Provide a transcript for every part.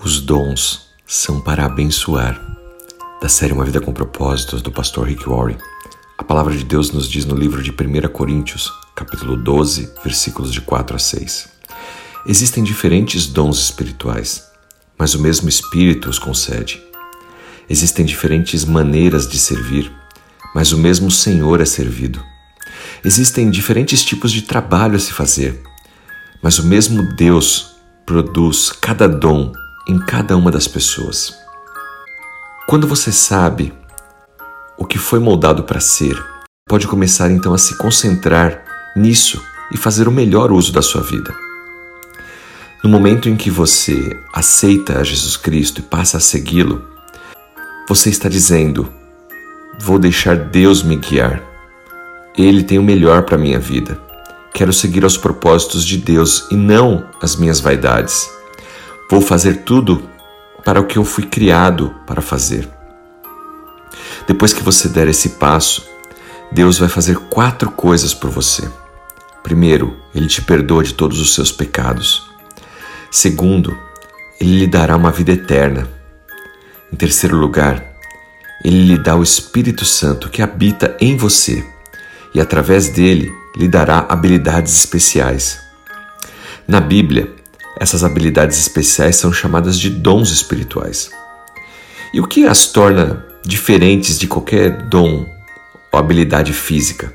Os dons são para abençoar. Da série Uma Vida com Propósitos, do pastor Rick Warren. A palavra de Deus nos diz no livro de 1 Coríntios, capítulo 12, versículos de 4 a 6. Existem diferentes dons espirituais, mas o mesmo Espírito os concede. Existem diferentes maneiras de servir, mas o mesmo Senhor é servido. Existem diferentes tipos de trabalho a se fazer, mas o mesmo Deus produz cada dom em cada uma das pessoas. Quando você sabe o que foi moldado para ser, pode começar então a se concentrar nisso e fazer o melhor uso da sua vida. No momento em que você aceita Jesus Cristo e passa a segui-lo, você está dizendo: Vou deixar Deus me guiar. Ele tem o melhor para minha vida. Quero seguir aos propósitos de Deus e não as minhas vaidades. Vou fazer tudo para o que eu fui criado para fazer. Depois que você der esse passo, Deus vai fazer quatro coisas por você. Primeiro, Ele te perdoa de todos os seus pecados. Segundo, Ele lhe dará uma vida eterna. Em terceiro lugar, Ele lhe dá o Espírito Santo que habita em você e, através dele, lhe dará habilidades especiais. Na Bíblia, essas habilidades especiais são chamadas de dons espirituais. E o que as torna diferentes de qualquer dom ou habilidade física?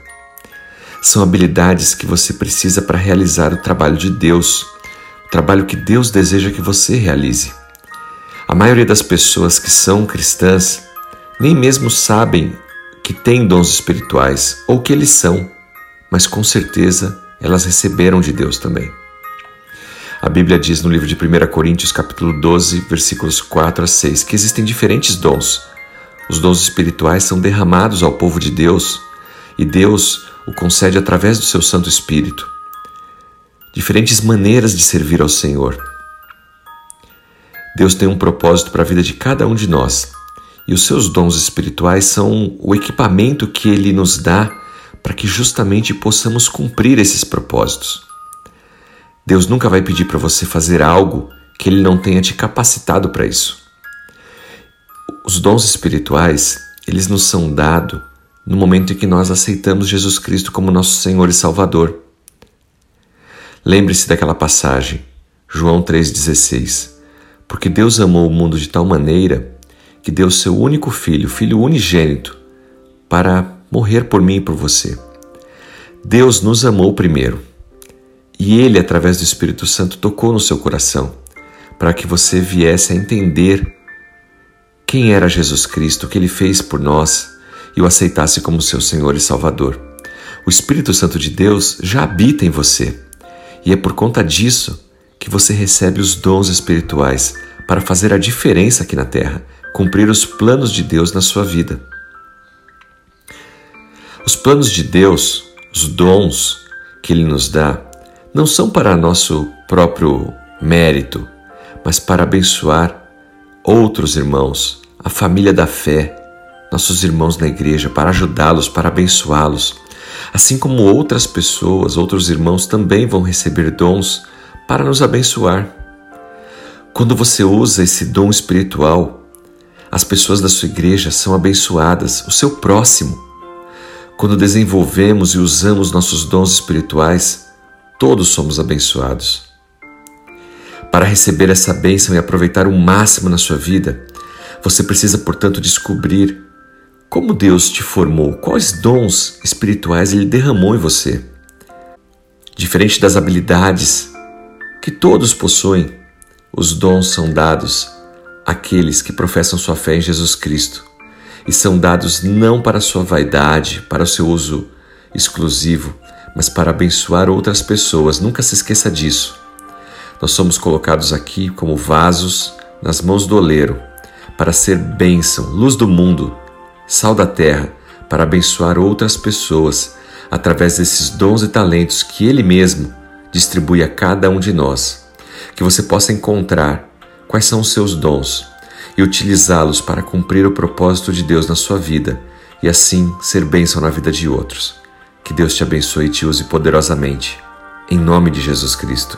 São habilidades que você precisa para realizar o trabalho de Deus, o trabalho que Deus deseja que você realize. A maioria das pessoas que são cristãs nem mesmo sabem que têm dons espirituais ou que eles são, mas com certeza elas receberam de Deus também. A Bíblia diz no livro de 1 Coríntios, capítulo 12, versículos 4 a 6, que existem diferentes dons. Os dons espirituais são derramados ao povo de Deus e Deus o concede através do seu Santo Espírito. Diferentes maneiras de servir ao Senhor. Deus tem um propósito para a vida de cada um de nós e os seus dons espirituais são o equipamento que Ele nos dá para que justamente possamos cumprir esses propósitos. Deus nunca vai pedir para você fazer algo que Ele não tenha te capacitado para isso. Os dons espirituais, eles nos são dados no momento em que nós aceitamos Jesus Cristo como nosso Senhor e Salvador. Lembre-se daquela passagem, João 3,16. Porque Deus amou o mundo de tal maneira que deu seu único filho, filho unigênito, para morrer por mim e por você. Deus nos amou primeiro e Ele, através do Espírito Santo, tocou no seu coração para que você viesse a entender quem era Jesus Cristo, o que Ele fez por nós e o aceitasse como seu Senhor e Salvador. O Espírito Santo de Deus já habita em você e é por conta disso que você recebe os dons espirituais para fazer a diferença aqui na Terra, cumprir os planos de Deus na sua vida. Os planos de Deus, os dons que Ele nos dá, não são para nosso próprio mérito, mas para abençoar outros irmãos, a família da fé, nossos irmãos na igreja, para ajudá-los, para abençoá-los. Assim como outras pessoas, outros irmãos também vão receber dons para nos abençoar. Quando você usa esse dom espiritual, as pessoas da sua igreja são abençoadas, o seu próximo. Quando desenvolvemos e usamos nossos dons espirituais, todos somos abençoados. Para receber essa bênção e aproveitar o máximo na sua vida, você precisa, portanto, descobrir como Deus te formou, quais dons espirituais Ele derramou em você. Diferente das habilidades que todos possuem, os dons são dados àqueles que professam sua fé em Jesus Cristo e são dados não para sua vaidade, para o seu uso exclusivo, mas para abençoar outras pessoas. Nunca se esqueça disso. Nós somos colocados aqui como vasos nas mãos do oleiro para ser bênção, luz do mundo, sal da terra, para abençoar outras pessoas através desses dons e talentos que Ele mesmo distribui a cada um de nós. Que você possa encontrar quais são os seus dons e utilizá-los para cumprir o propósito de Deus na sua vida e assim ser bênção na vida de outros. Que Deus te abençoe e te use poderosamente. Em nome de Jesus Cristo.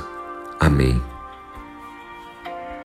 Amém.